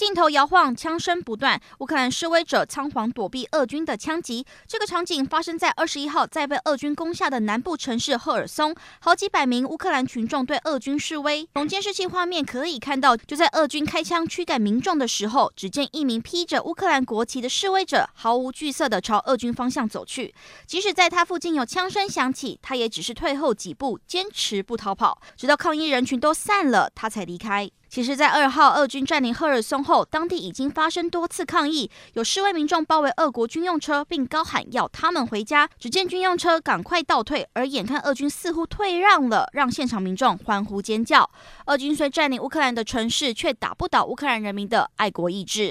镜头摇晃，枪声不断，乌克兰示威者仓皇躲避俄军的枪击。这个场景发生在二十一号，在被俄军攻下的南部城市赫尔松，好几百名乌克兰群众对俄军示威。从监视器画面可以看到，就在俄军开枪驱赶民众的时候，只见一名披着乌克兰国旗的示威者毫无惧色地朝俄军方向走去。即使在他附近有枪声响起，他也只是退后几步，坚持不逃跑，直到抗议人群都散了，他才离开。其实，在二号俄军占领赫尔松后后，当地已经发生多次抗议，有示威民众包围俄国军用车，并高喊要他们回家。只见军用车赶快倒退，而眼看俄军似乎退让了，让现场民众欢呼尖叫。俄军虽占领乌克兰的城市，却打不倒乌克兰人民的爱国意志。